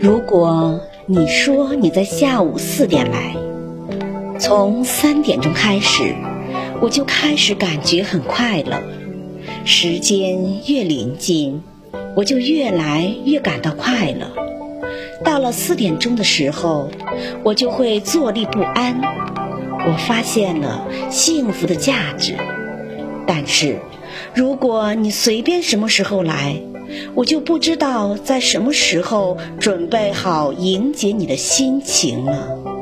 如果你说你在下午四点来，从三点钟开始，我就开始感觉很快乐。时间越临近，我就越来越感到快乐。到了四点钟的时候，我就会坐立不安。我发现了幸福的价值。但是，如果你随便什么时候来，我就不知道在什么时候准备好迎接你的心情了。